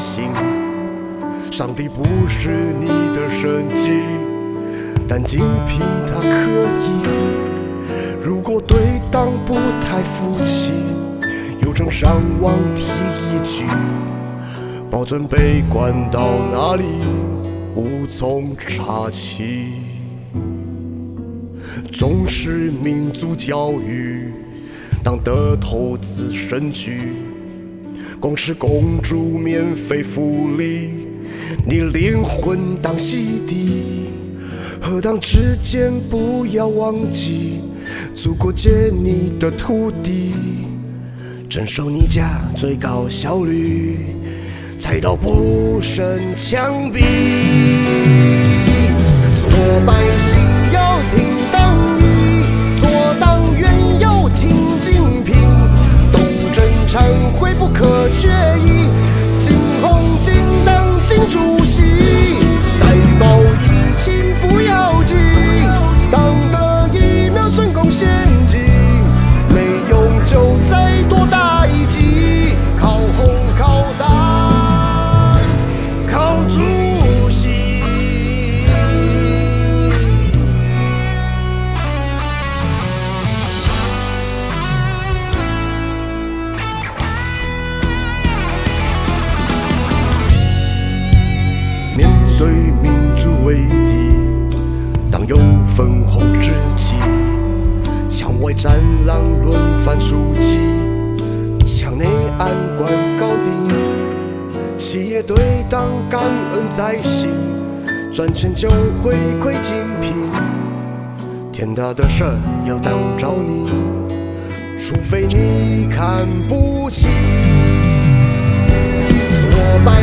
都别信，上帝不是你的神迹，但仅凭他可以。如果对党不太服气，有种上网提一句，保证被关到哪里无从查起。重视民族教育，党的投资深巨，光是公主免费福利，你灵魂当洗涤。何当之间不要忘记，祖国借你的土地，征收你家最高效率，菜刀不剩枪毙，做百姓。却已战狼轮番出击，墙内安官搞定，企业对党感恩在心，赚钱就回馈精品，天大的事儿要党找你，除非你看不起，做百